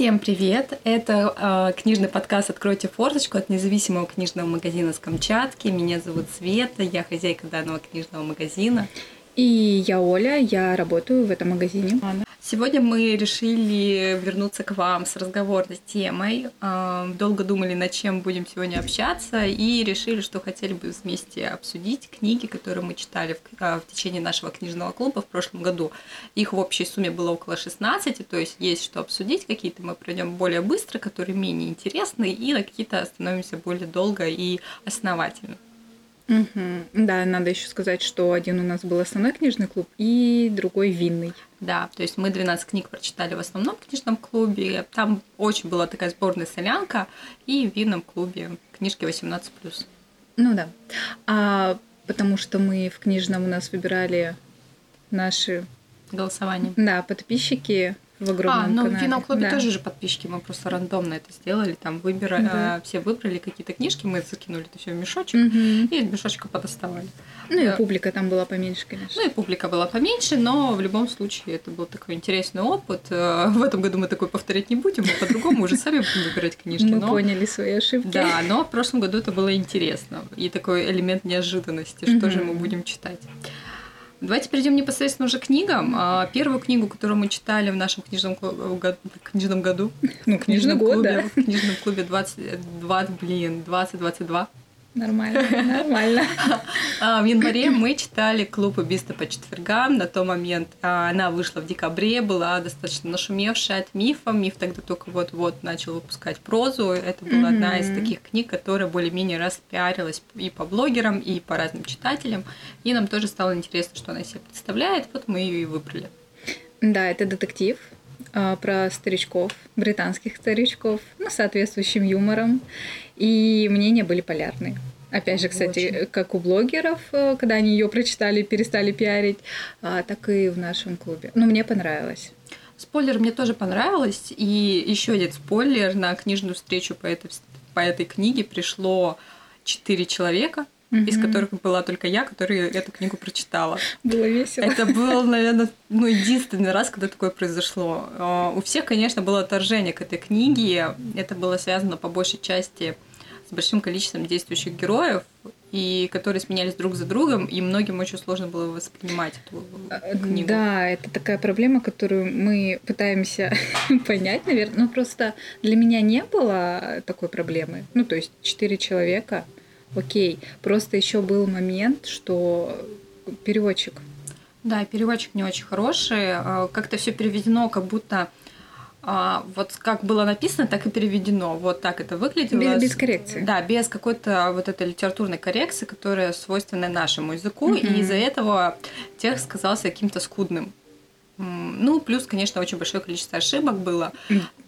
Всем привет! Это э, книжный подкаст «Откройте форточку» от независимого книжного магазина с Камчатки. Меня зовут Света, я хозяйка данного книжного магазина. И я Оля, я работаю в этом магазине. Сегодня мы решили вернуться к вам с разговорной темой. А, долго думали, над чем будем сегодня общаться, и решили, что хотели бы вместе обсудить книги, которые мы читали в, а, в течение нашего книжного клуба в прошлом году. Их в общей сумме было около 16, то есть есть что обсудить. Какие-то мы пройдем более быстро, которые менее интересны, и на какие-то остановимся более долго и основательно. Угу. Да, надо еще сказать, что один у нас был основной книжный клуб и другой винный. Да, то есть мы 12 книг прочитали в основном книжном клубе. Там очень была такая сборная солянка, и в винном клубе книжки 18+. Ну да. А потому что мы в книжном у нас выбирали наши голосование. Да, подписчики в огромном А, ну канале. в Виноклубе да. тоже же подписчики, мы просто рандомно это сделали, там выбирали, Да. все выбрали какие-то книжки, мы закинули это все в мешочек Мгм. и из мешочка подоставали. Ну и Да. публика там была поменьше, конечно. Ну и публика была поменьше, но в любом случае это был такой интересный опыт. Э, В этом году мы такой повторять не будем, мы по-другому уже сами будем выбирать книжки. мы поняли свои ошибки. Да, но в прошлом году это было интересно. И такой элемент неожиданности, что же мы будем читать. Давайте перейдем непосредственно уже к книгам. А, Первую книгу, которую мы читали в нашем книжном, клу- го- книжном году, Ну, книжном год, клубе, да. в книжном клубе 22, блин, 2022. Нормально, нормально. А, В январе мы читали «Клуб убийства по четвергам». На тот момент а, она вышла в декабре, была достаточно нашумевшая от мифа. Миф тогда только вот-вот начал выпускать прозу. Это была одна из таких книг, которая более-менее распиарилась и по блогерам, и по разным читателям. И нам тоже стало интересно, что она из себя представляет. Вот мы ее и выбрали. Да, это детектив а, про старичков, британских старичков, ну, соответствующим юмором. И мнения были полярные. Опять же, кстати, Очень. как у блогеров, э, когда они ее прочитали, перестали пиарить, а, так и в нашем клубе. Ну, мне понравилось. Спойлер мне тоже понравилось. И еще один спойлер. На книжную встречу по этой, по этой книге пришло четыре человека, из Мгм. которых была только я, которая эту книгу прочитала. Было весело. Это был, наверное, ну, единственный раз, когда такое произошло. А, У всех, конечно, было отторжение к этой книге. Это было связано по большей части с большим количеством действующих героев, и которые сменялись друг за другом, и многим очень сложно было воспринимать эту А, книгу. Да, это такая проблема, которую мы пытаемся понять, наверное. Ну, просто для меня не было такой проблемы. Ну, то есть четыре человека, окей. Просто еще был момент, что переводчик. Да, переводчик не очень хороший. А, Как-то все переведено, как будто а, вот как было написано, так и переведено. Вот так это выглядело. Без, без коррекции. Да, без какой-то вот этой литературной коррекции, которая свойственна нашему языку, и Мгм. из-за этого текст казался каким-то скудным. Ну, плюс, конечно, очень большое количество ошибок было.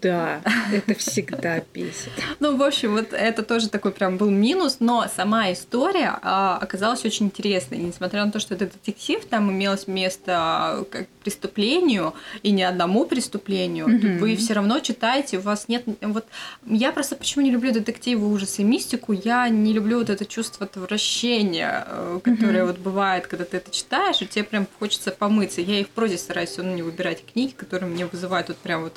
Да, это всегда бесит. Ну, в общем, вот это тоже такой прям был минус, но сама история а, оказалась очень интересной. И несмотря на то, что это детектив, там имелось место как преступлению, и не одному преступлению, Мгм. вы все равно читаете, у вас нет... Вот я просто почему не люблю детективы, ужасы и мистику, я не люблю вот это чувство отвращения, э, которое Мгм. вот бывает, когда ты это читаешь, и тебе прям хочется помыться. Я и в прозе стараюсь равно не выбирать книги, которые мне вызывают вот прям вот,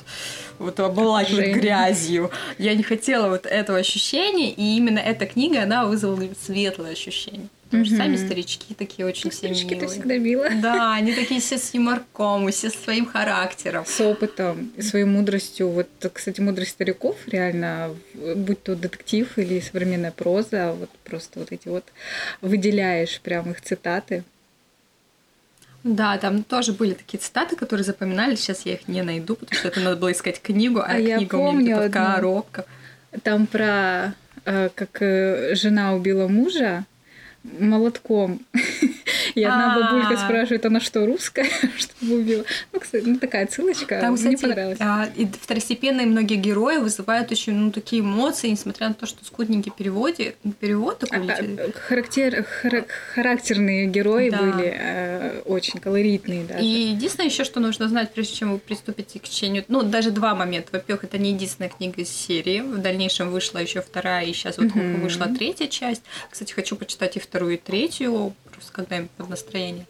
вот обволакивать Жень. грязью. Я не хотела вот этого ощущения, и именно эта книга, она вызвала светлое ощущение. Потому что Мгм. сами старички такие очень все Старички милые. всегда мила. Да, они такие все с юморком, все со своим характером. С опытом своей мудростью. Вот, кстати, мудрость стариков реально, будь то детектив или современная проза, вот просто вот эти вот выделяешь прям их цитаты. Да, там тоже были такие цитаты, которые запоминались. Сейчас я их не найду, потому что это надо было искать книгу, а, А я книга у меня помню где-то в коробках. Там про э, как э, жена убила мужа молотком. И одна А. бабулька спрашивает, она что, русская? Чтобы убила? Ну, кстати, ну такая отсылочка. Там, Мне кстати, понравилось. а, и второстепенные многие герои вызывают очень ну, такие эмоции, несмотря на то, что скудненький переводе, перевод такой А, а, Характер, хара- характерные герои Да. были очень колоритные даже. И единственное еще, что нужно знать, прежде чем вы приступите к чтению, ну, даже два момента. Во-первых, это не единственная книга из серии. В дальнейшем вышла еще вторая, и сейчас вот вышла третья часть. Кстати, хочу почитать и вторую, и третью. просто когда им под настроение.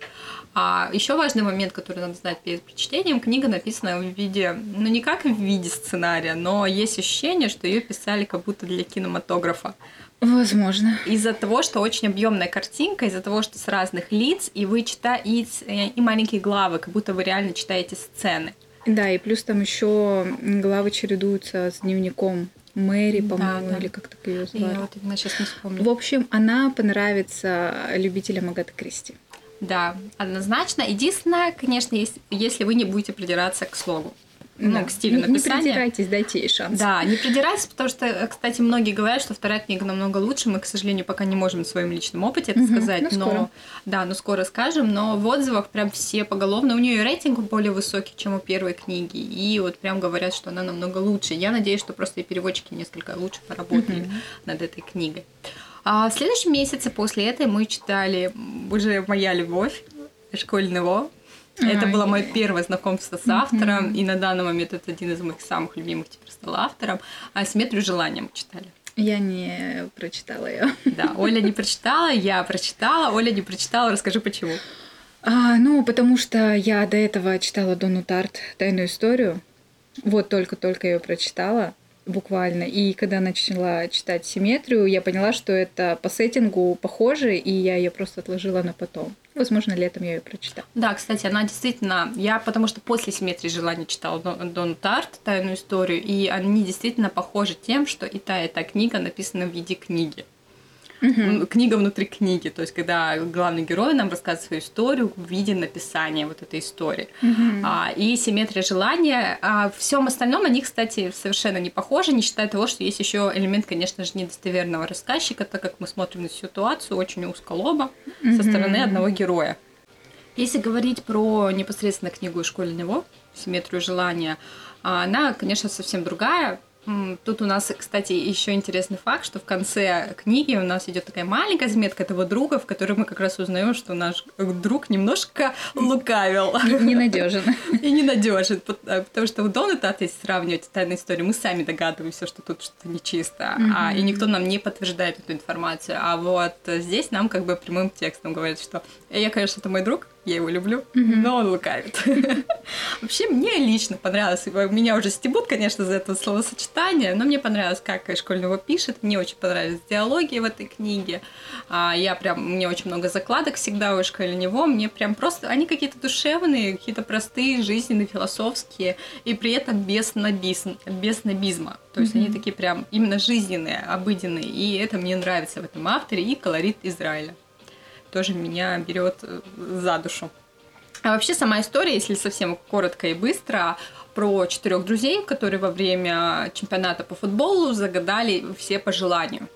А еще важный момент, который надо знать перед прочтением, книга написана в виде, ну не как в виде сценария, но есть ощущение, что ее писали как будто для кинематографа. Возможно. Из-за того, что очень объемная картинка, из-за того, что с разных лиц, и вы читаете и маленькие главы, как будто вы реально читаете сцены. Да, и плюс там еще главы чередуются с дневником Мэри, по-моему, да, да. или как так ее звали. Я вот именно сейчас не вспомню. В общем, она понравится любителям Агаты Кристи. Да, однозначно. Единственное, конечно, если вы не будете придираться к слогу. Ну, да. к стилю написания. Не придирайтесь, дайте ей шанс. Да, не придирайтесь, потому что, кстати, многие говорят, что вторая книга намного лучше. Мы, к сожалению, пока не можем в своем личном опыте это угу, сказать, ну, но скоро. да, ну скоро скажем. Но в отзывах прям все поголовно. У нее рейтинг более высокий, чем у первой книги, и вот прям говорят, что она намного лучше. Я надеюсь, что просто и переводчики несколько лучше поработали угу. над этой книгой. А в следующем месяце после этой мы читали уже «Моя любовь» Школьного. Это было мое первое знакомство с автором, и на данный момент это один из моих самых любимых теперь стал автором. А «Симметрию желания» мы читали. Я не прочитала ее. Да, Оля не прочитала, я прочитала, Оля не прочитала. Расскажи, почему. А, ну, потому что я до этого читала Дону Тарт «Тайную историю». Вот только-только ее прочитала буквально. И когда начала читать симметрию, я поняла, что это по сеттингу похоже, и я ее просто отложила на потом. Возможно, летом я ее прочитаю. Да, кстати, она действительно... Я потому что после «Симметрии желания» читала Дон, Дон Тарт «Тайную историю», и они действительно похожи тем, что и та, и та книга написана в виде книги угу. книга внутри книги, то есть когда главный герой нам рассказывает свою историю в виде написания вот этой истории. Угу. А, и симметрия желания. А в всем остальном они, кстати, совершенно не похожи, не считая того, что есть еще элемент, конечно же, недостоверного рассказчика, так как мы смотрим на ситуацию очень узколоба угу. со стороны одного героя. Если говорить про непосредственно книгу школьного «Симметрию желания», она, конечно, совсем другая. Тут у нас, кстати, еще интересный факт, что в конце книги у нас идет такая маленькая заметка этого друга, в которой мы как раз узнаем, что наш друг немножко лукавил. Ненадежен. И ненадежен, э, потому что у Дона Тата, если сравнивать тайную историю, мы сами догадываемся, что тут что-то нечисто, а, и никто нам не подтверждает эту информацию. А вот здесь нам как бы прямым текстом говорят, что я, конечно, это мой друг, я его люблю, mm-hmm. но он лукавит. Вообще, мне лично понравилось. Меня уже стебут, конечно, за это словосочетание, но мне понравилось, как Школьного пишет. Мне очень понравились диалоги в этой книге. А, я прям, мне очень много закладок всегда у Школьного. Мне прям просто, они какие-то душевные, какие-то простые, жизненные, философские, и при этом без, набизм, без набизма. То есть mm-hmm. они такие прям именно жизненные, обыденные. И это мне нравится в этом авторе и колорит Израиля тоже меня берет э, за душу. А вообще сама история, если совсем коротко и быстро, про четырех друзей, которые во время чемпионата по футболу загадали все по желанию.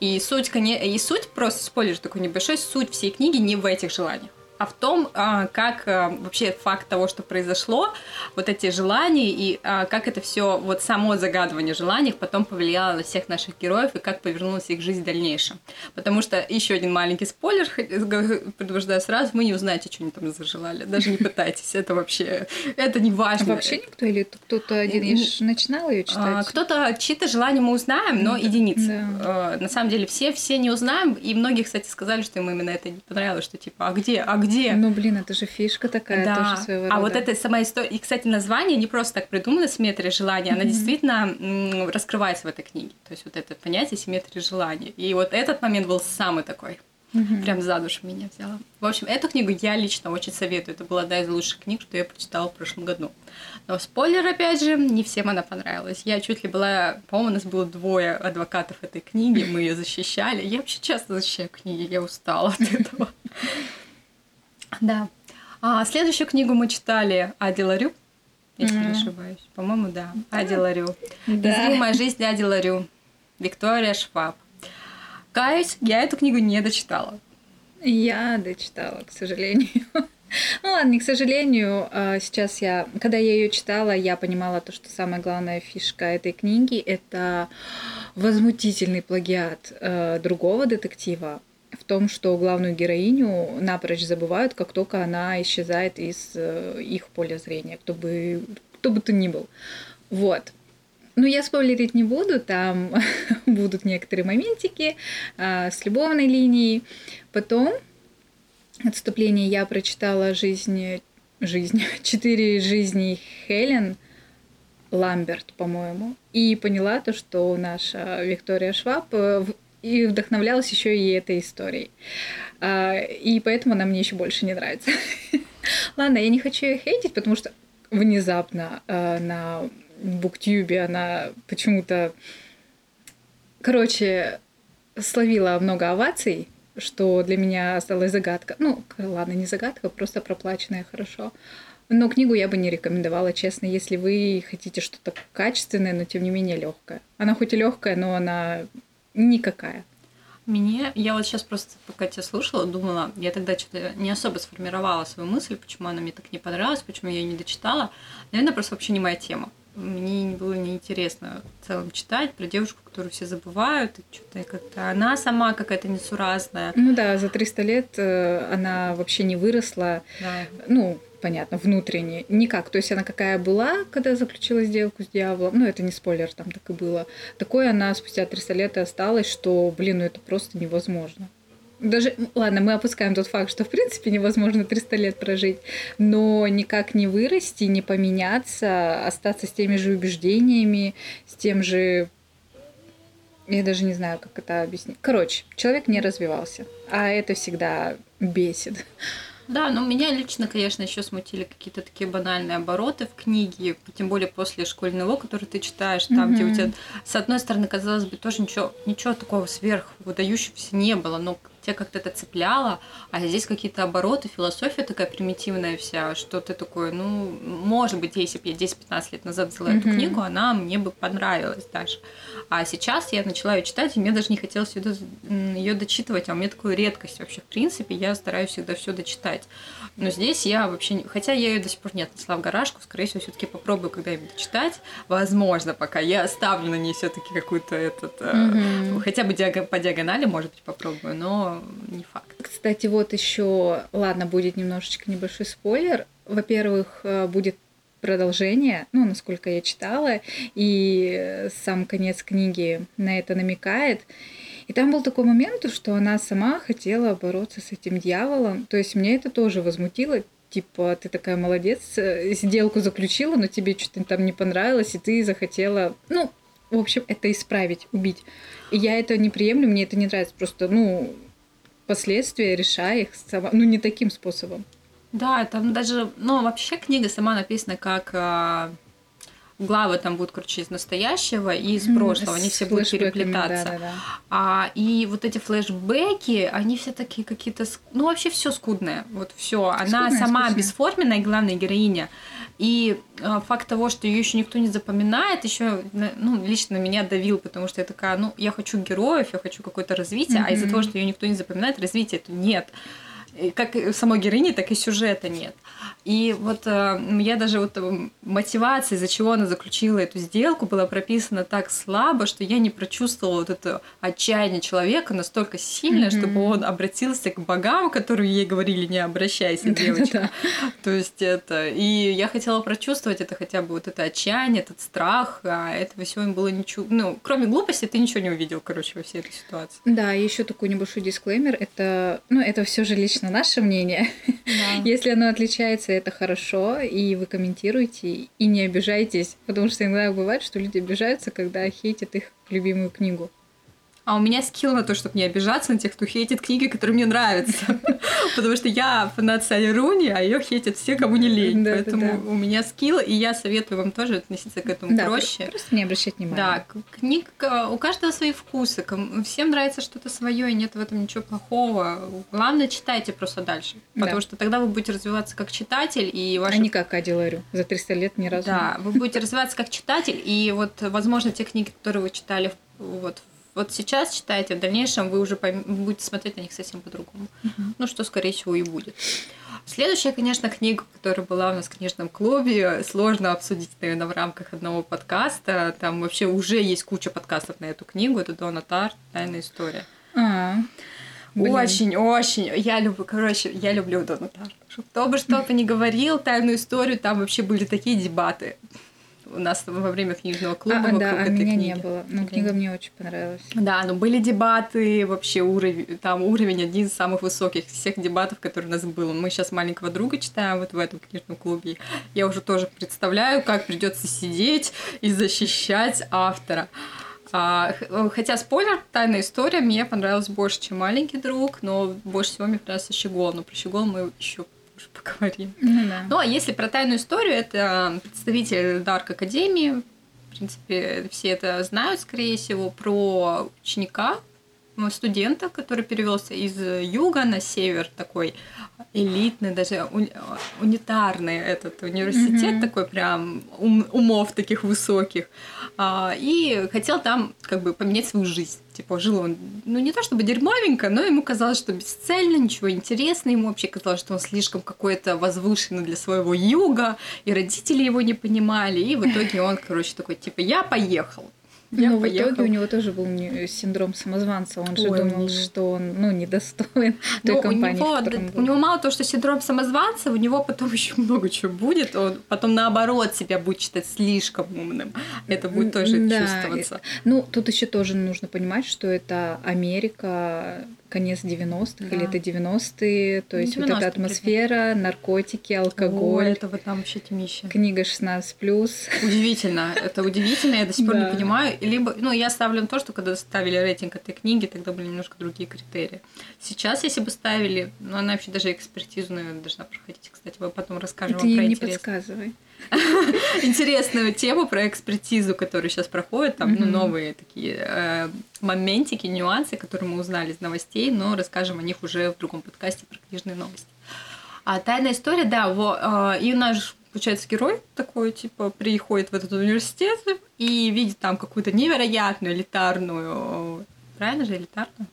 И суть, и суть, просто спойлер такой небольшой, суть всей книги не в этих желаниях а в том, а, как а, вообще факт того, что произошло, вот эти желания и а, как это все, вот само загадывание желаний потом повлияло на всех наших героев и как повернулась их жизнь в дальнейшем. Потому что еще один маленький спойлер, предупреждаю сразу, вы не узнаете, что они там зажелали. Даже не пытайтесь, это вообще, это не важно. вообще никто или кто-то один я начинал ее читать? Кто-то, чьи-то желания мы узнаем, но единицы. Да. На самом деле все, все не узнаем, и многие, кстати, сказали, что им именно это не понравилось, что типа, а где, а где где. Ну, блин, это же фишка такая да. тоже своего рода. А вот эта сама история... И, кстати, название не просто так придумано, симметрия желания, mm-hmm. она действительно раскрывается в этой книге. То есть вот это понятие симметрии желания. И вот этот момент был самый такой. Угу. Прям за душу меня взяла. В общем, эту книгу я лично очень советую. Это была одна из лучших книг, что я прочитала в прошлом году. Но спойлер, опять же, не всем она понравилась. Я чуть ли была... По-моему, у нас было двое адвокатов этой книги, мы ее защищали. Я вообще часто защищаю книги, я устала от этого. Да. А следующую книгу мы читали Ади Ларю, если mm-hmm. не ошибаюсь. По-моему, да. да. Ади Ларю. Да. Незримая жизнь Ади Ларю. Виктория Шваб. Каюсь, я эту книгу не дочитала. Я дочитала, к сожалению. Ну ладно, не к сожалению, а, сейчас я, когда я ее читала, я понимала то, что самая главная фишка этой книги это возмутительный плагиат э, другого детектива в том, что главную героиню напрочь забывают, как только она исчезает из э, их поля зрения, кто бы, кто бы то ни был. Вот. Ну, я спойлерить не буду, там будут некоторые моментики а, с любовной линией. Потом отступление я прочитала «Жизнь...» жизнь, четыре жизни Хелен Ламберт, по-моему, и поняла то, что наша Виктория Шваб э, и вдохновлялась еще и этой историей. А, и поэтому она мне еще больше не нравится. Ладно, я не хочу ее хейтить, потому что внезапно э, на буктюбе она почему-то, короче, словила много оваций, что для меня осталась загадка. Ну, ладно, не загадка, просто проплаченная хорошо. Но книгу я бы не рекомендовала, честно, если вы хотите что-то качественное, но тем не менее легкое. Она хоть и легкая, но она никакая. Мне, я вот сейчас просто, пока тебя слушала, думала, я тогда что-то не особо сформировала свою мысль, почему она мне так не понравилась, почему я ее не дочитала. Наверное, просто вообще не моя тема. Мне было неинтересно в целом читать про девушку, которую все забывают, и что-то как-то она сама какая-то несуразная. Ну да, за 300 лет э, она вообще не выросла. Да. Ну, понятно, внутренне. Никак. То есть она какая была, когда заключила сделку с дьяволом, ну это не спойлер, там так и было. Такой она спустя 300 лет и осталась, что, блин, ну это просто невозможно. Даже, ладно, мы опускаем тот факт, что в принципе невозможно 300 лет прожить, но никак не вырасти, не поменяться, остаться с теми же убеждениями, с тем же я даже не знаю, как это объяснить. Короче, человек не развивался, а это всегда бесит. Да, но меня лично, конечно, еще смутили какие-то такие банальные обороты в книге, тем более после школьного, который ты читаешь, там, mm-hmm. где у тебя, с одной стороны, казалось бы, тоже ничего, ничего такого сверх выдающегося не было, но тебя как-то это цепляло, а здесь какие-то обороты, философия такая примитивная вся, что ты такой, ну, может быть, если бы я 10-15 лет назад взяла mm-hmm. эту книгу, она мне бы понравилась даже. А сейчас я начала ее читать, и мне даже не хотелось ее дочитывать, а у меня такую редкость вообще, в принципе, я стараюсь всегда все дочитать. Но здесь я вообще, хотя я ее до сих пор не отнесла в гаражку, скорее всего, все-таки попробую когда-нибудь читать. Возможно, пока я оставлю на ней все-таки какую-то этот, mm-hmm. хотя бы по диагонали, может быть, попробую, но не факт. Кстати, вот еще, ладно, будет немножечко небольшой спойлер. Во-первых, э, будет продолжение, ну, насколько я читала, и сам конец книги на это намекает. И там был такой момент, что она сама хотела бороться с этим дьяволом. То есть мне это тоже возмутило. Типа, ты такая молодец, э, сделку заключила, но тебе что-то там не понравилось, и ты захотела, ну, в общем, это исправить, убить. И я это не приемлю, мне это не нравится. Просто, ну, последствия решай их сама, ну, не таким способом. Да, там даже, ну, вообще книга сама написана как а, главы там будут, короче, из настоящего и из прошлого, они все будут переплетаться. Да, да, да. А, и вот эти флешбеки, они все такие какие-то, ну, вообще все скудное, вот все. Она сама скучная. бесформенная, главная героиня. И э, факт того, что ее еще никто не запоминает, еще, ну, лично меня давил, потому что я такая, ну, я хочу героев, я хочу какое-то развитие, mm-hmm. а из-за того, что ее никто не запоминает, развития это нет как самой героини, так и сюжета нет. И вот э, я даже вот э, мотивация, из-за чего она заключила эту сделку, была прописана так слабо, что я не прочувствовала вот это отчаяние человека настолько сильно, mm-hmm. чтобы он обратился к богам, которые ей говорили, не обращайся, девочка. То есть это... И я хотела прочувствовать это хотя бы вот это отчаяние, этот страх, а этого всего им было ничего... Ну, кроме глупости, ты ничего не увидел, короче, во всей этой ситуации. Да, и еще такой небольшой дисклеймер. Это, ну, это все же лично наше мнение. Да. Если оно отличается, это хорошо, и вы комментируете, и не обижайтесь, потому что иногда бывает, что люди обижаются, когда хейтят их любимую книгу. А у меня скилл на то, чтобы не обижаться на тех, кто хейтит книги, которые мне нравятся. Потому что я фанат Салли Руни, а ее хейтят все, кому не лень. Поэтому у меня скилл, и я советую вам тоже относиться к этому проще. Просто не обращать внимания. Да, книг у каждого свои вкусы. Всем нравится что-то свое, и нет в этом ничего плохого. Главное, читайте просто дальше. Потому что тогда вы будете развиваться как читатель, и ваши... А не как Ади Ларю. За 300 лет ни разу. Да, вы будете развиваться как читатель, и вот, возможно, те книги, которые вы читали вот вот сейчас читаете, в дальнейшем вы уже пойм... будете смотреть на них совсем по-другому. Uh-huh. Ну, что, скорее всего, и будет. Следующая, конечно, книга, которая была у нас в книжном клубе, сложно обсудить, наверное, в рамках одного подкаста. Там вообще уже есть куча подкастов на эту книгу. Это Дона Тарт «Тайная история». А, очень, очень. Я люблю, короче, я люблю Дона Тарт. Кто бы что бы ни говорил, тайную историю, там вообще были такие дебаты у нас во время книжного клуба А, да, а этой меня книги. не было. Ну, книга мне очень понравилась. Да, но были дебаты, вообще уровень, там уровень один из самых высоких всех дебатов, которые у нас был. Мы сейчас маленького друга читаем вот в этом книжном клубе. Я уже тоже представляю, как придется сидеть и защищать автора. А, х- хотя спойлер, тайная история мне понравилась больше, чем маленький друг, но больше всего мне понравился Щегол. Но про Щегол мы еще позже поговорим. Ну да. Ну, а если про тайную историю, это представитель Дарк Академии. В принципе, все это знают, скорее всего, про ученика, студента, который перевелся из юга на север, такой элитный, даже уни- унитарный этот университет, Мгм. такой прям ум- умов таких высоких. А, и хотел там как бы поменять свою жизнь. Типа жил он, ну не то чтобы дерьмовенько, но ему казалось, что бесцельно, ничего интересного. Ему вообще казалось, что он слишком какой-то возвышенный для своего юга, и родители его не понимали. И в итоге он, короче, такой, типа, я поехал. Я Но в поехал. итоге у него тоже был не- синдром самозванца. Он же Ой, думал, ну. что он ну, недостоин той Ну, у компании, него, в котором да, у него мало того, что синдром самозванца, у него потом еще много чего будет. Он потом наоборот себя будет считать слишком умным. Это будет тоже Да, чувствоваться. Ну, тут еще тоже нужно понимать, что это Америка, конец 90-х Да. или это 90-е, то Ну, есть вот 90-е эта атмосфера, наркотики, О, алкоголь, это вот там вообще тьмище. книга 16+. Удивительно, это удивительно, я до сих пор Да. не понимаю. Либо, ну, я ставлю на то, что когда ставили рейтинг этой книги, тогда были немножко другие критерии. Сейчас, если бы ставили, ну, она вообще даже экспертизу, наверное, должна проходить. Кстати, мы потом расскажем Ты вам про не интерес- подсказывай. интересную тему про экспертизу, которая сейчас проходит, там ну, новые такие э, моментики, нюансы, которые мы узнали из новостей, но расскажем о них уже в другом подкасте про книжные новости. А тайная история, да, во, э, и наш получается герой такой, типа, приходит в этот университет и видит там какую-то невероятную элитарную, э, правильно же, элитарную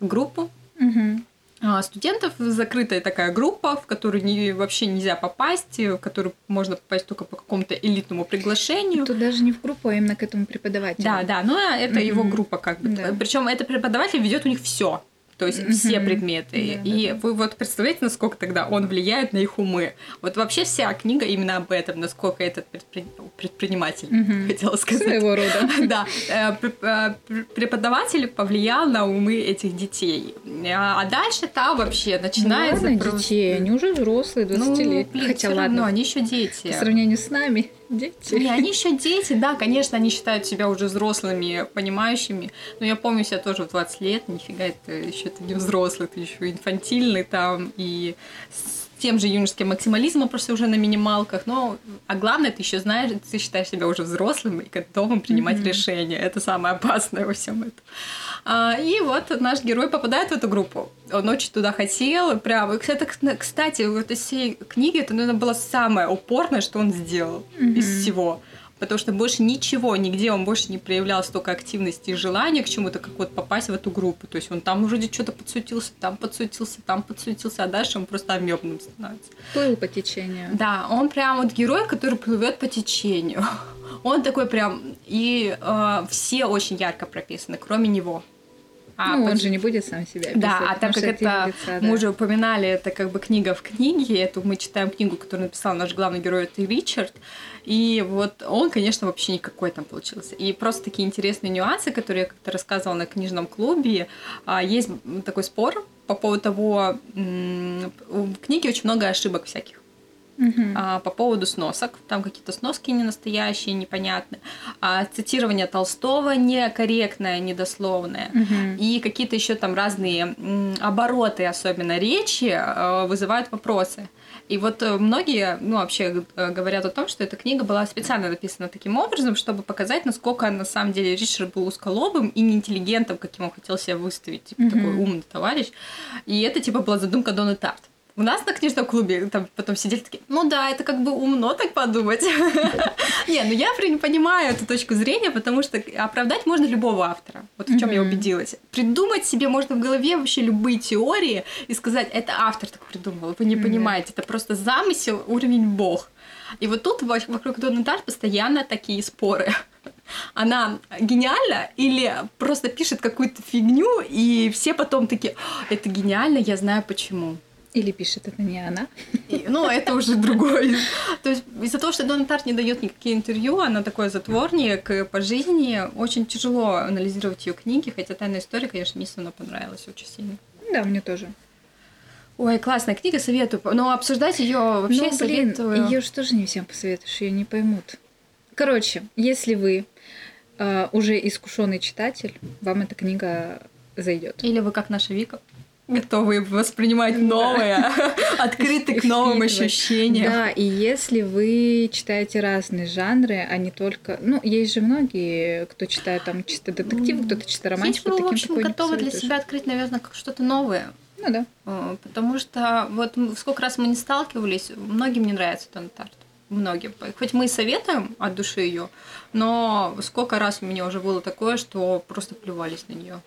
группу Мгм. А, студентов, закрытая такая группа, в которую не, вообще нельзя попасть, в которую можно попасть только по какому-то элитному приглашению. Тут даже не в группу, а именно к этому преподавателю. Да, да, но это его Мгм. группа как бы. Да. Причем этот преподаватель ведет у них все. То есть все Мгм. предметы. Да, и да. вы вот представляете, насколько тогда он влияет на их умы. Вот вообще вся книга именно об этом, насколько этот предпри- предприниматель, Мгм. хотела сказать. Своего рода. Да, э, э, пр- преподаватель повлиял на умы этих детей. А а дальше там вообще начинается Ну ладно, просто- детей, они уже взрослые, 20 Ну, лет. блин, Хотя ладно, равно, они еще дети. по сравнению с нами, дети. Не, они еще дети, да, конечно, они считают себя уже взрослыми, понимающими. Но я помню себя тоже в 20 лет, нифига, это еще ты не взрослый, ты еще инфантильный там, и с тем же юношеским максимализмом, просто уже на минималках. Но, а главное, ты еще знаешь, ты считаешь себя уже взрослым и готовым принимать Мгм. решения. Это самое опасное во всем этом. А, и вот наш герой попадает в эту группу. Он очень туда хотел, прям. и кстати, вот из всей книги это, наверное, было самое упорное, что он сделал из Мгм. всего. Потому что больше ничего, нигде он больше не проявлял столько активности и желания к чему-то, как вот попасть в эту группу. То есть он там вроде что-то подсуетился, там подсуетился, там подсуетился, а дальше он просто амебным становится. Плыл по течению. Да, он прям вот герой, который плывет по течению. Он такой прям... И э, все очень ярко прописаны, кроме него. А ну, он же не будет сам себя описывать. да, а так как это лица, да. мы уже упоминали, это как бы книга в книге, эту мы читаем книгу, которую написал наш главный герой, это Ричард, и вот он, конечно, вообще никакой там получился. И просто такие интересные нюансы, которые я как-то рассказывала на книжном клубе. А, Есть такой спор по поводу того, в книге очень много ошибок всяких Мгм. а, по поводу сносок. Там какие-то сноски не настоящие, непонятные. А, цитирование Толстого некорректное, недословное. Мгм. И какие-то еще там разные м, обороты, особенно речи, э, вызывают вопросы. И вот э, многие, ну, вообще э, говорят о том, что эта книга была специально написана таким образом, чтобы показать, насколько на самом деле Ричард был узколобым и неинтеллигентом, каким он хотел себя выставить, типа Мгм. такой умный товарищ. И это типа была задумка Дона Тарт. У нас на книжном клубе там потом сидели такие, ну да, это как бы умно так подумать. Не, ну я понимаю эту точку зрения, потому что оправдать можно любого автора. Вот в чем я убедилась. Придумать себе можно в голове вообще любые теории и сказать, это автор так придумал. Вы не понимаете, это просто замысел, уровень бог. И вот тут во- вокруг Донны Тарт постоянно такие споры. Она гениальна или просто пишет какую-то фигню, и все потом такие, «А, это гениально, я знаю почему. Или пишет это не она. И, ну, это уже другое. То есть из-за того, что Дона Тарт не дает никакие интервью, она такой затворник по жизни, очень тяжело анализировать ее книги, хотя «Тайная история», конечно, мне все понравилась очень сильно. Да, мне тоже. Ой, классная книга, советую. Но обсуждать ее вообще ну, блин, советую. Ее же тоже не всем посоветуешь, ее не поймут. Короче, если вы э, уже искушенный читатель, вам эта книга зайдет. Или вы как наша Вика готовы воспринимать новое, открыты к новым ощущениям. Да, и если вы читаете разные жанры, а не только... Ну, есть же многие, кто читает там чисто детективы, кто-то чисто романтику. Здесь вы, в общем, готовы для себя открыть, наверное, как что-то новое. Ну да. А, потому что вот сколько раз мы не сталкивались, многим не нравится Тантарт. Многим. Хоть мы и советуем от души ее, но сколько раз у меня уже было такое, что просто плювались на нее.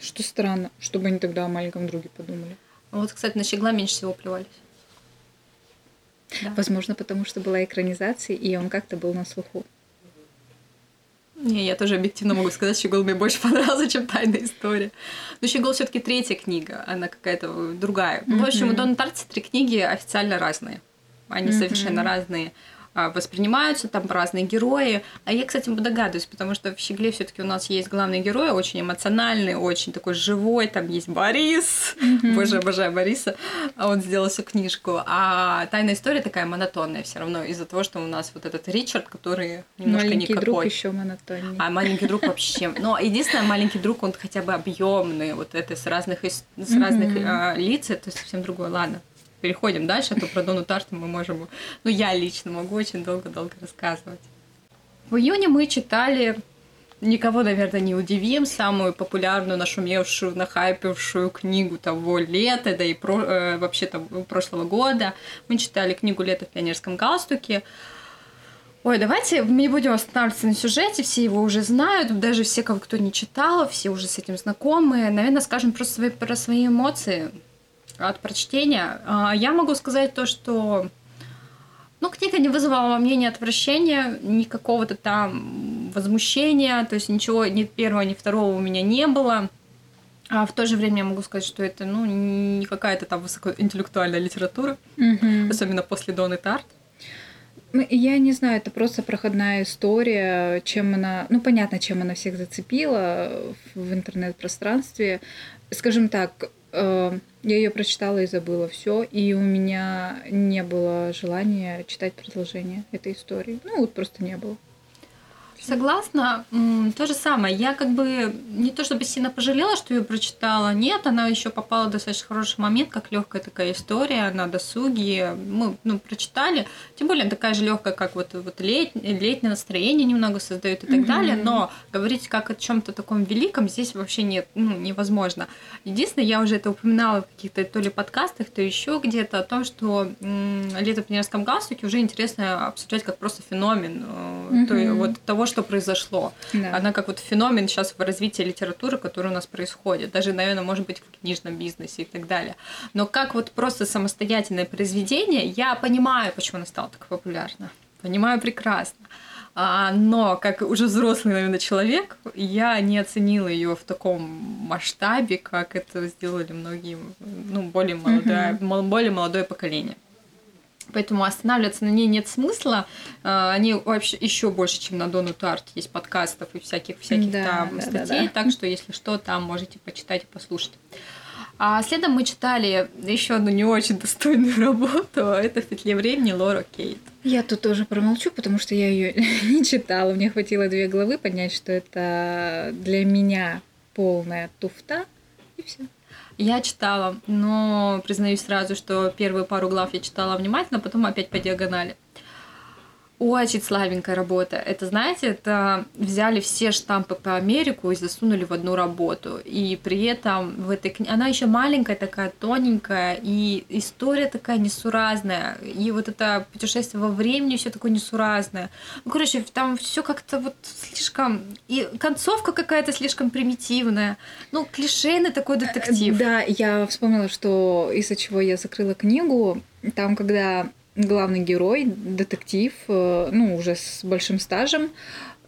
Что странно, чтобы они тогда о маленьком друге подумали. Вот, кстати, на Щегла меньше всего плевались. Да. Возможно, потому что была экранизация, и он как-то был на слуху. Не, я тоже объективно могу сказать, Щегол мне больше понравился, чем Тайная история. Но Щегол все таки третья книга, она какая-то другая. Mm-hmm. В общем, у Дона Тарти три книги официально разные. Они mm-hmm. совершенно разные. А, воспринимаются, там разные герои. А я, кстати, догадываюсь, потому что в «Щегле» все таки у нас есть главный герой, очень эмоциональный, очень такой живой, там есть Борис, mm-hmm. боже, обожаю Бориса, а он сделал всю книжку. А «Тайная история» такая монотонная все равно из-за того, что у нас вот этот Ричард, который немножко маленький никакой. друг еще монотоннее. А маленький друг вообще. Но единственное, маленький друг, он хотя бы объемный, вот это с разных, с разных а, лиц, это совсем другое. Ладно, переходим дальше, а то про Дону Тарту мы можем, ну я лично могу очень долго-долго рассказывать. В июне мы читали, никого, наверное, не удивим, самую популярную, нашумевшую, нахайпившую книгу того лета, да и про, э, вообще-то прошлого года. Мы читали книгу «Лето в пионерском галстуке». Ой, давайте мы не будем останавливаться на сюжете, все его уже знают, даже все, кто не читал, все уже с этим знакомы. Наверное, скажем просто свои, про свои эмоции, от прочтения. А, я могу сказать то, что ну, книга не вызвала во мне ни отвращения, ни какого-то там возмущения, то есть ничего ни первого, ни второго у меня не было. А в то же время я могу сказать, что это ну, не какая-то там высокоинтеллектуальная литература, mm-hmm. особенно после Доны Тарт. Ну, я не знаю, это просто проходная история, чем она, ну понятно, чем она всех зацепила в интернет-пространстве. Скажем так, э, я ее прочитала и забыла все, и у меня не было желания читать продолжение этой истории. Ну, вот просто не было. Согласна. То же самое. Я как бы не то чтобы сильно пожалела, что ее прочитала. Нет, она еще попала в достаточно хороший момент, как легкая такая история на досуге. Мы ну, прочитали. Тем более такая же легкая, как вот, вот лет, летнее настроение немного создает и так mm-hmm. далее. Но говорить как о чем-то таком великом здесь вообще нет, ну, невозможно. Единственное, я уже это упоминала в каких-то то ли подкастах, то еще где-то о том, что м- лето в пионерском галстуке уже интересно обсуждать как просто феномен mm-hmm. то, вот того, что произошло. Да. Она как вот феномен сейчас в развитии литературы, который у нас происходит. Даже, наверное, может быть, в книжном бизнесе и так далее. Но как вот просто самостоятельное произведение, я понимаю, почему она стала так популярна. Понимаю прекрасно. А, но как уже взрослый, наверное, человек, я не оценила ее в таком масштабе, как это сделали многие, ну, более молодое, mm-hmm. более молодое поколение поэтому останавливаться на ней нет смысла. А, они вообще еще больше, чем на Дону Тарт, есть подкастов и всяких всяких да, там да, статей, да, да. так что если что, там можете почитать и послушать. А следом мы читали еще одну не очень достойную работу. Это в петле времени Лора Кейт. Я тут тоже промолчу, потому что я ее не читала. Мне хватило две главы понять, что это для меня полная туфта, и все. Я читала, но признаюсь сразу, что первые пару глав я читала внимательно, потом опять по диагонали. Очень слабенькая работа. Это, знаете, это взяли все штампы по Америку и засунули в одну работу. И при этом в этой книге... Она еще маленькая такая, тоненькая, и история такая несуразная. И вот это путешествие во времени все такое несуразное. Ну, короче, там все как-то вот слишком... И концовка какая-то слишком примитивная. Ну, клишейный такой детектив. Да, я вспомнила, что из-за чего я закрыла книгу. Там, когда главный герой, детектив, э, ну, уже с большим стажем,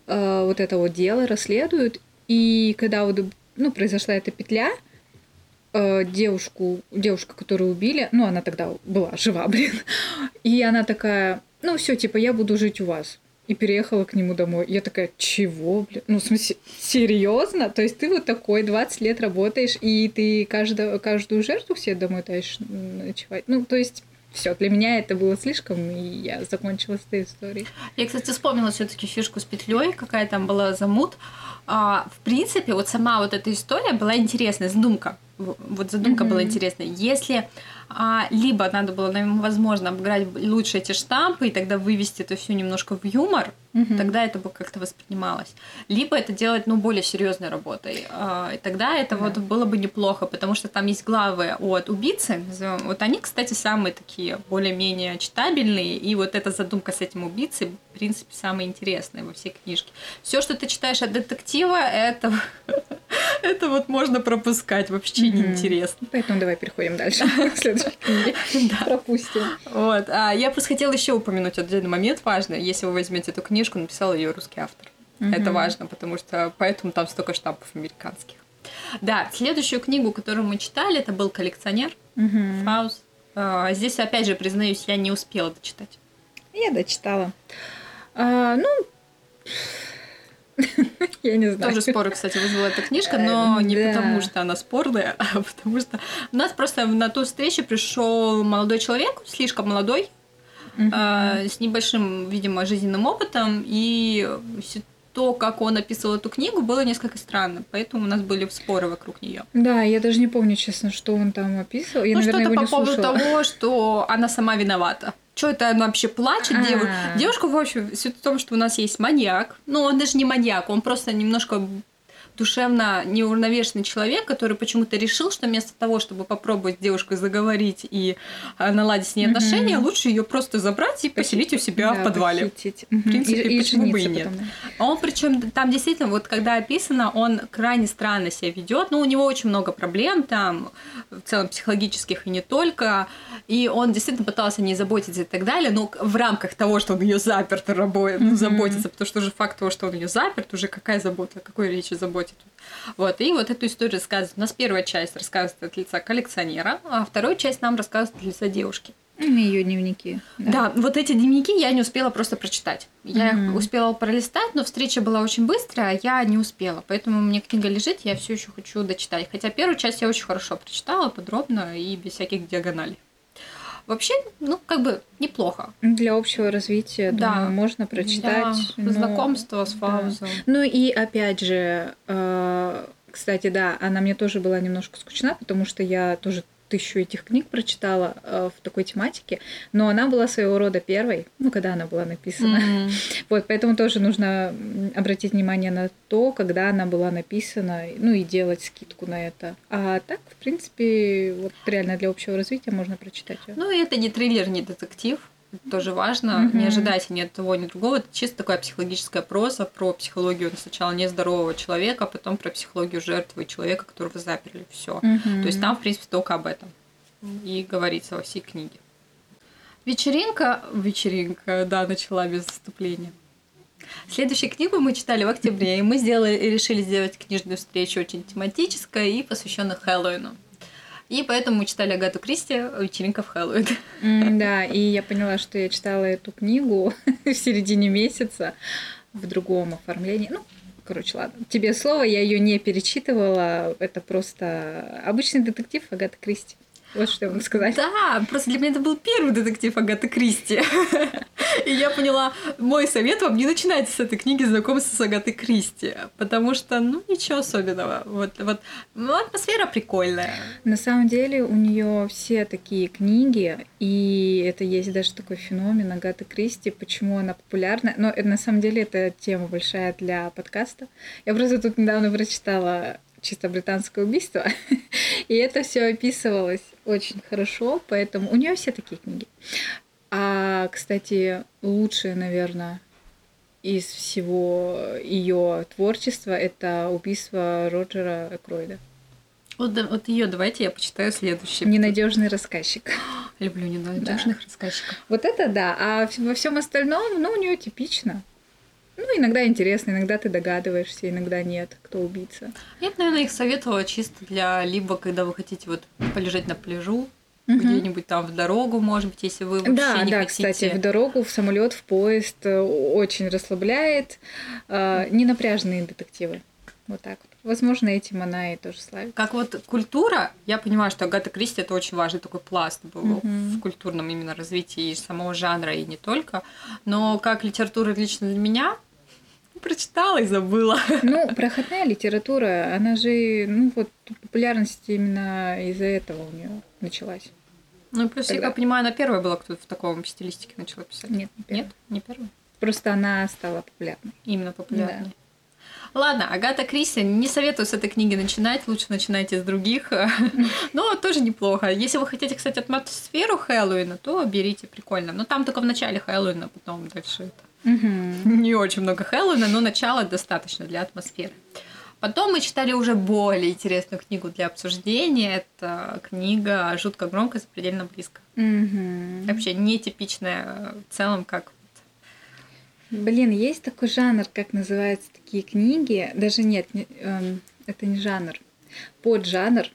э, вот это вот дело расследуют. И когда вот, ну, произошла эта петля, э, девушку, девушка, которую убили, ну, она тогда была жива, блин, и она такая, ну, все, типа, я буду жить у вас. И переехала к нему домой. Я такая, чего, блин? Ну, в смысле, серьезно? То есть ты вот такой 20 лет работаешь, и ты каждую, каждую жертву себе домой таешь ночевать? Ну, то есть все, для меня это было слишком, и я закончила с этой историей. Я, кстати, вспомнила все-таки фишку с петлей, какая там была замут. А, в принципе, вот сама вот эта история была интересная, задумка. Вот задумка mm-hmm. была интересная. Если а, либо надо было, возможно, обыграть лучше эти штампы и тогда вывести это все немножко в юмор, угу. тогда это бы как-то воспринималось. Либо это делать, ну, более серьезной работой. А, и тогда это да. вот было бы неплохо, потому что там есть главы от убийцы, вот они, кстати, самые такие более-менее читабельные, и вот эта задумка с этим убийцей, в принципе, самая интересная во всей книжке. Все, что ты читаешь от детектива, это, это вот можно пропускать, вообще угу. неинтересно. Поэтому давай переходим дальше Пропустим. Вот. А я просто хотела еще упомянуть один момент важный. Если вы возьмете эту книжку, написал ее русский автор. Это важно, потому что поэтому там столько штампов американских. Да, следующую книгу, которую мы читали, это был коллекционер. А, здесь, опять же, признаюсь, я не успела дочитать. Я дочитала. А, ну, Я не знаю. Тоже споры, кстати, вызвала эта книжка, но не да. потому, что она спорная, а потому что у нас просто на ту встречу пришел молодой человек, слишком молодой, угу. э, с небольшим, видимо, жизненным опытом, и то, как он описывал эту книгу, было несколько странно, поэтому у нас были споры вокруг нее. Да, я даже не помню, честно, что он там описывал. Я, ну, наверное, что-то по поводу слушала. того, что она сама виновата. Что это она вообще плачет? Девушка, девушка, в общем, суть в том, что у нас есть маньяк. Ну, он даже не маньяк, он просто немножко душевно неуравновешенный человек, который почему-то решил, что вместо того, чтобы попробовать с девушкой заговорить и а, наладить с ней отношения, mm-hmm. лучше ее просто забрать и поселить у себя да, в подвале. Похитить. В принципе, и, почему и бы и нет. Потом. Он причем там действительно, вот когда описано, он крайне странно себя ведет. Ну, у него очень много проблем там, в целом психологических и не только. И он действительно пытался не заботиться и так далее, но в рамках того, что он ее заперт, работает, mm-hmm. заботится, потому что уже факт того, что он ее заперт, уже какая забота, какой речи забота тут. Вот, и вот эту историю рассказывает. У нас первая часть рассказывает от лица коллекционера, а вторую часть нам рассказывает от лица девушки. Ее дневники. Да. да, вот эти дневники я не успела просто прочитать. Я mm-hmm. успела пролистать, но встреча была очень быстрая, а я не успела. Поэтому у меня книга лежит, я все еще хочу дочитать. Хотя первую часть я очень хорошо прочитала, подробно и без всяких диагоналей. Вообще, ну, как бы неплохо. Для общего развития, да. думаю, можно прочитать. Да, но... знакомство с Фаузом. Да. Ну и опять же, э, кстати, да, она мне тоже была немножко скучна, потому что я тоже тысячу этих книг прочитала э, в такой тематике, но она была своего рода первой, ну, когда она была написана. Mm-hmm. Вот, поэтому тоже нужно обратить внимание на то, когда она была написана, ну, и делать скидку на это. А так, в принципе, вот реально для общего развития можно прочитать её. Ну, это не триллер, не детектив. Тоже важно. Mm-hmm. Не ожидайте ни от того, ни от другого. Это чисто такая психологическая проза про психологию сначала нездорового человека, а потом про психологию жертвы человека, которого заперли. Все. Mm-hmm. То есть там, в принципе, только об этом и говорится во всей книге. Вечеринка, вечеринка, да, начала без вступления. Следующую книгу мы читали в октябре, и мы сделали, решили сделать книжную встречу очень тематическую и посвященную Хэллоуину. И поэтому мы читали Агату Кристи «Вечеринка в Хэллоуин». Да, и я поняла, что я читала эту книгу в середине месяца в другом оформлении. Ну, короче, ладно. Тебе слово, я ее не перечитывала. Это просто обычный детектив Агаты Кристи. Вот что я могу сказать. Да, просто для меня это был первый детектив Агаты Кристи. И я поняла, мой совет вам не начинайте с этой книги знакомиться с Агатой Кристи, потому что, ну, ничего особенного. Вот, вот, ну, атмосфера прикольная. На самом деле у нее все такие книги, и это есть даже такой феномен Агаты Кристи, почему она популярна. Но это, на самом деле это тема большая для подкаста. Я просто тут недавно прочитала чисто британское убийство. И это все описывалось очень хорошо, поэтому у нее все такие книги. А, кстати, лучшее, наверное, из всего ее творчества это убийство Роджера Экройда. Вот, вот ее давайте я почитаю следующий. Ненадежный рассказчик. Люблю ненадежных да. рассказчиков. Вот это да. А во всем остальном, ну, у нее типично. Ну, иногда интересно, иногда ты догадываешься, иногда нет, кто убийца. Я бы, наверное, их советовала чисто для либо, когда вы хотите вот полежать на пляжу, угу. где-нибудь там в дорогу, может быть, если вы вообще да, не да, хотите. кстати, в дорогу, в самолет, в поезд э, очень расслабляет. Э, не напряженные детективы. Вот так вот. Возможно, этим она и тоже славится. Как вот культура, я понимаю, что Агата Кристи это очень важный такой пласт был mm-hmm. в культурном именно развитии самого жанра и не только. Но как литература лично для меня, прочитала и забыла. Ну, проходная литература, она же, ну вот, популярность именно из-за этого у нее началась. Ну, плюс, Тогда... я понимаю, она первая была, кто в таком стилистике начала писать. Нет, не первая. Нет, не первая. Просто она стала популярной. Именно популярной. Да. Ладно, Агата Кристи, не советую с этой книги начинать, лучше начинайте с других. Но тоже неплохо. Если вы хотите, кстати, атмосферу Хэллоуина, то берите, прикольно. Но там только в начале Хэллоуина, потом дальше это. Не очень много Хэллоуина, но начало достаточно для атмосферы. Потом мы читали уже более интересную книгу для обсуждения. Это книга «Жутко громко, запредельно близко». Угу. Вообще нетипичная в целом, как Блин, есть такой жанр, как называются такие книги. Даже нет, не, эм, это не жанр. Поджанр.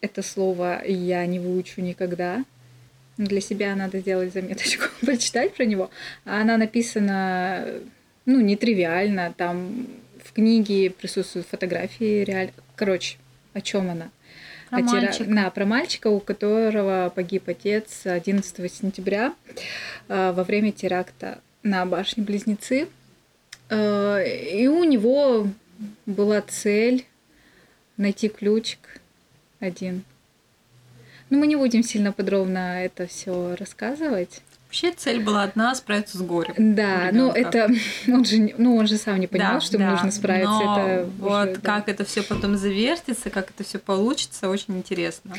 Это слово я не выучу никогда. Для себя надо сделать заметочку, почитать про него. А она написана, ну, нетривиально. Там в книге присутствуют фотографии реально. Короче, о чем она? Про о мальчика. Тира... Да, про мальчика, у которого погиб отец 11 сентября э, во время теракта на башне Близнецы. Э, и у него была цель найти ключик один. Но мы не будем сильно подробно это все рассказывать. Вообще цель была одна справиться с горем. Да, но это он же, ну он же сам не понимал, да, что да, ему нужно справиться. Но это вот уже, как да. это все потом завертится, как это все получится, очень интересно.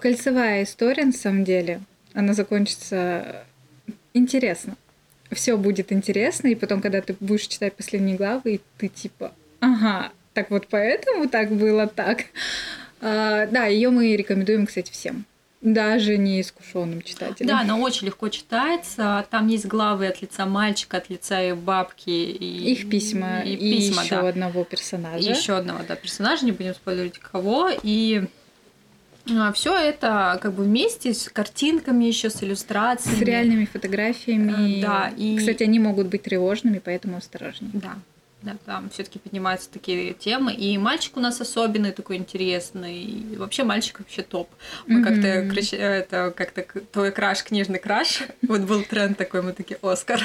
Кольцевая история на самом деле, она закончится интересно все будет интересно, и потом, когда ты будешь читать последние главы, и ты типа, ага, так вот поэтому так было так. А, да, ее мы рекомендуем, кстати, всем. Даже не искушенным читателям. Да, она очень легко читается. Там есть главы от лица мальчика, от лица и бабки. И, Их письма. И, и письма, еще да. одного персонажа. Еще одного, да, персонажа, не будем спойлерить кого. И все это как бы вместе с картинками еще с иллюстрациями. С реальными фотографиями. Э, да. И... Кстати, они могут быть тревожными, поэтому осторожнее. Да да, там все-таки поднимаются такие темы. И мальчик у нас особенный, такой интересный. И вообще мальчик вообще топ. Мы mm-hmm. как-то это как-то твой краш, книжный краш. Вот был тренд такой, мы такие Оскар.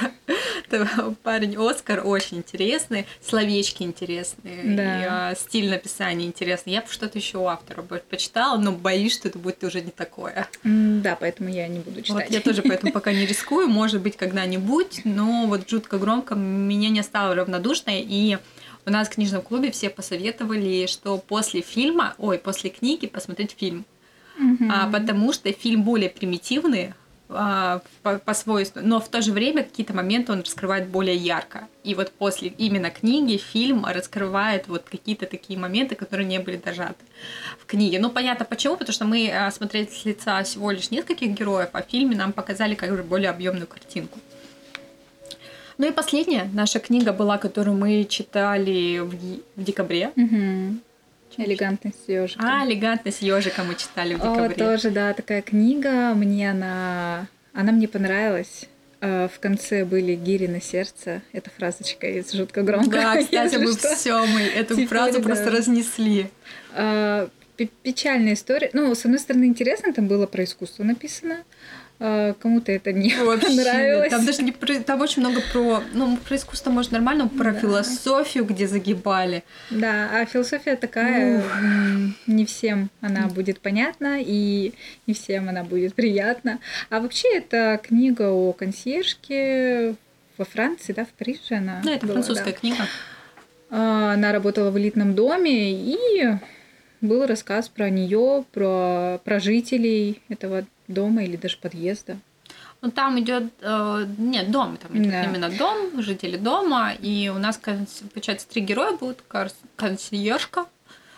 Парень Оскар очень интересный, словечки интересные, да. и, а, стиль написания интересный. Я бы что-то еще у автора почитала, но боюсь, что это будет уже не такое. Да, поэтому я не буду читать. Вот я тоже поэтому пока не рискую, может быть, когда-нибудь, но вот жутко громко меня не оставило равнодушной и у нас в книжном клубе все посоветовали, что после фильма, ой, после книги посмотреть фильм. Угу. А, потому что фильм более примитивный а, по, по свойству, но в то же время какие-то моменты он раскрывает более ярко. И вот после именно книги фильм раскрывает вот какие-то такие моменты, которые не были дожаты в книге. Ну, понятно почему, потому что мы а, смотрели с лица всего лишь нескольких героев, а в фильме нам показали как бы более объемную картинку. Ну и последняя наша книга была, которую мы читали в, в декабре. Угу. Элегантность ежика. А, элегантность ежика мы читали в декабре. О, тоже, да, такая книга. Мне она, она мне понравилась. А, в конце были гири на сердце. Это фразочка из жутко громко. Да, кстати, мы все мы эту типа, фразу просто разнесли. А, печальная история. Ну, с одной стороны, интересно, там было про искусство написано. А, кому-то это не Вообще, нравилось. Там даже не про, там очень много про, ну, про искусство, может, нормально, но про да. философию, где загибали. Да, а философия такая, Ух. не всем она будет понятна, и не всем она будет приятна. А вообще, это книга о консьержке во Франции, да, в Париже она Ну, это была, французская да. книга. А, она работала в элитном доме, и был рассказ про нее, про, про жителей этого дома или даже подъезда. Ну, там идет, э, нет, дом, там идет да. именно дом, жители дома, и у нас, получается, три героя будут, консьержка,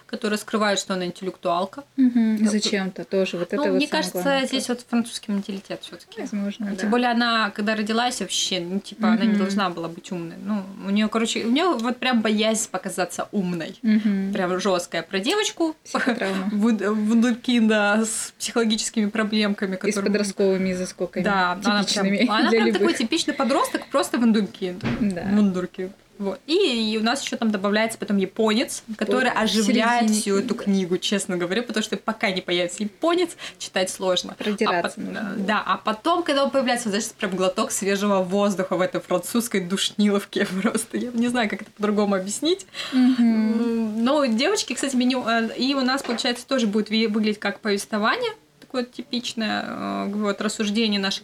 которая скрывает, что она интеллектуалка. Угу. Зачем-то тоже. Вот ну, это мне вот кажется, главный здесь вот французский менталитет все таки Возможно, Тем да. более она, когда родилась вообще, ну, типа, она не должна была быть умной. Ну, у нее, короче, у нее вот прям боязнь показаться умной. Мгм. Прям жесткая про девочку. Вундеркинда с психологическими проблемками, И с которые... подростковыми заскоками. Да, она прям, типичными она прям такой типичный подросток, просто вундеркинд. Да. Вундеркинд. Вот. И, и у нас еще там добавляется потом японец, который в оживляет середине, всю эту да. книгу, честно говоря, потому что пока не появится японец, читать сложно. Продираться а, нужно. Да, а потом, когда он появляется, вот, знаешь, прям глоток свежего воздуха в этой французской душниловке просто. Я не знаю, как это по-другому объяснить. М, Ну, девочки, кстати, меню... э, И у нас, получается, тоже будет выглядеть как повествование, такое типичное э, вот, рассуждение нашей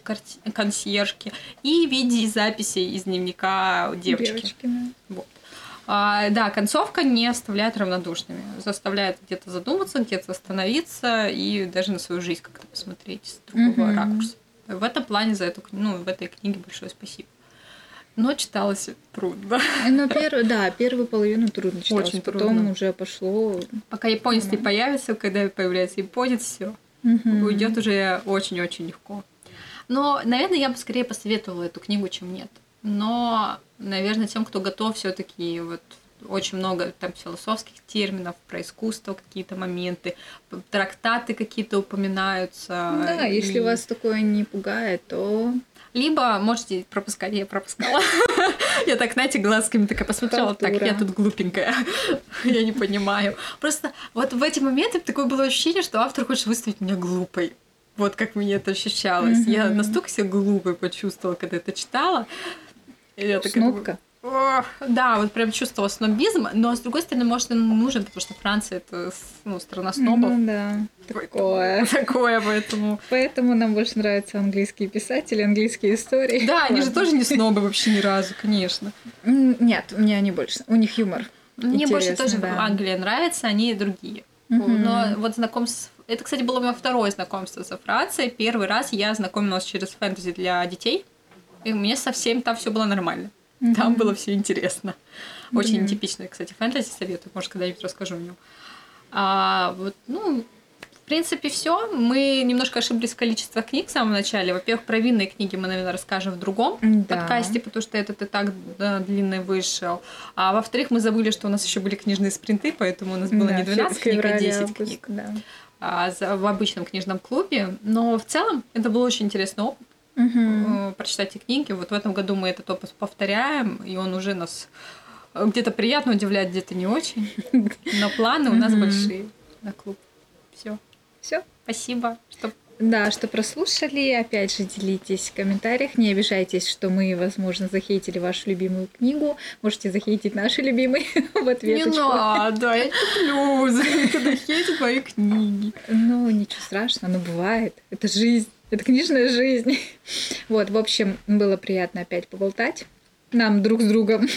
консьержки, и в виде записей из дневника девочки. Девочки, да. Вот. А, да, концовка не оставляет равнодушными, заставляет где-то задуматься, где-то остановиться и даже на свою жизнь как-то посмотреть с другого Мгм. ракурса. В этом плане за эту, ну, в этой книге большое спасибо. Но читалось трудно. Ну, первую, да, первую половину трудно читалось, Очень потом трудно. уже пошло. Пока японец не появится, когда появляется японец, все Мгм. уйдет уже очень-очень легко. Но, наверное, я бы скорее посоветовала эту книгу, чем нет. Но, наверное, тем, кто готов все-таки вот очень много там философских терминов про искусство, какие-то моменты, трактаты какие-то упоминаются. Да, если и- вас такое не пугает, то Либо можете пропускать, я пропускала. Я так, знаете, глазками такая посмотрела, так, я тут глупенькая, я не понимаю. Просто вот в эти моменты такое было ощущение, что автор хочет выставить меня глупой. Вот как мне это ощущалось. Я настолько себя глупой почувствовала, когда это читала. Я думаю, снопка. Да, вот прям чувствовала снобизм, но с другой стороны, может, он нужен, потому что Франция это ну, страна снобов. Ну да, такое. Такое, поэтому... Поэтому нам больше нравятся английские писатели, английские истории. Да, они же тоже не снобы вообще ни разу, конечно. Нет, мне они больше. У них юмор. Мне больше тоже да. Англия нравится, они другие. Мгм. Но вот знакомство... Это, кстати, было мое второе знакомство со Францией. Первый раз я знакомилась через фэнтези для детей. И мне совсем там все было нормально. Там было все интересно. Очень типичное, кстати, фэнтези советую. Может, когда-нибудь расскажу о нем. А вот, ну, в принципе, все. Мы немножко ошиблись в количестве книг в самом начале. Во-первых, про винные книги мы, наверное, расскажем в другом Да. подкасте, потому что этот и так да, длинный вышел. А во-вторых, мы забыли, что у нас еще были книжные спринты, поэтому у нас было Да, не 12 книг, а февраль, 10 август, книг Да. а, за- в обычном книжном клубе. Но в целом это был очень интересный опыт Мгм. прочитать эти книги. Вот в этом году мы этот опыт повторяем, и он уже нас э, где-то приятно удивляет, где-то не очень. Но планы у нас большие на клуб. Все. Все. Спасибо, что Да, что прослушали. Опять же, делитесь в комментариях. Не обижайтесь, что мы, возможно, захейтили вашу любимую книгу. Можете захейтить наши любимые в не ответочку. надо, я не люблю, когда хейтят мои книги. Ну, ничего страшного, но бывает. Это жизнь. Это книжная жизнь. Вот, в общем, было приятно опять поболтать. Нам друг с другом.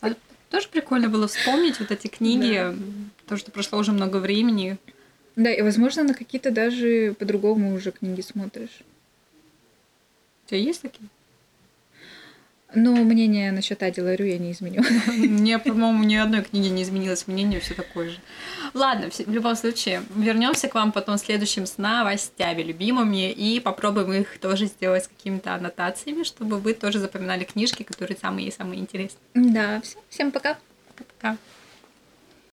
А Тоже прикольно было вспомнить вот эти книги, то, что прошло уже много времени. Да, и, возможно, на какие-то даже по-другому уже книги смотришь. У тебя есть такие? Но мнение насчет Ади Ларю я не изменю. Мне, по-моему, ни одной книги не изменилось мнение, все такое же. Ладно, в любом случае, вернемся к вам потом следующим с новостями любимыми и попробуем их тоже сделать с какими-то аннотациями, чтобы вы тоже запоминали книжки, которые самые-самые интересные. Да, все. Всем пока. Пока.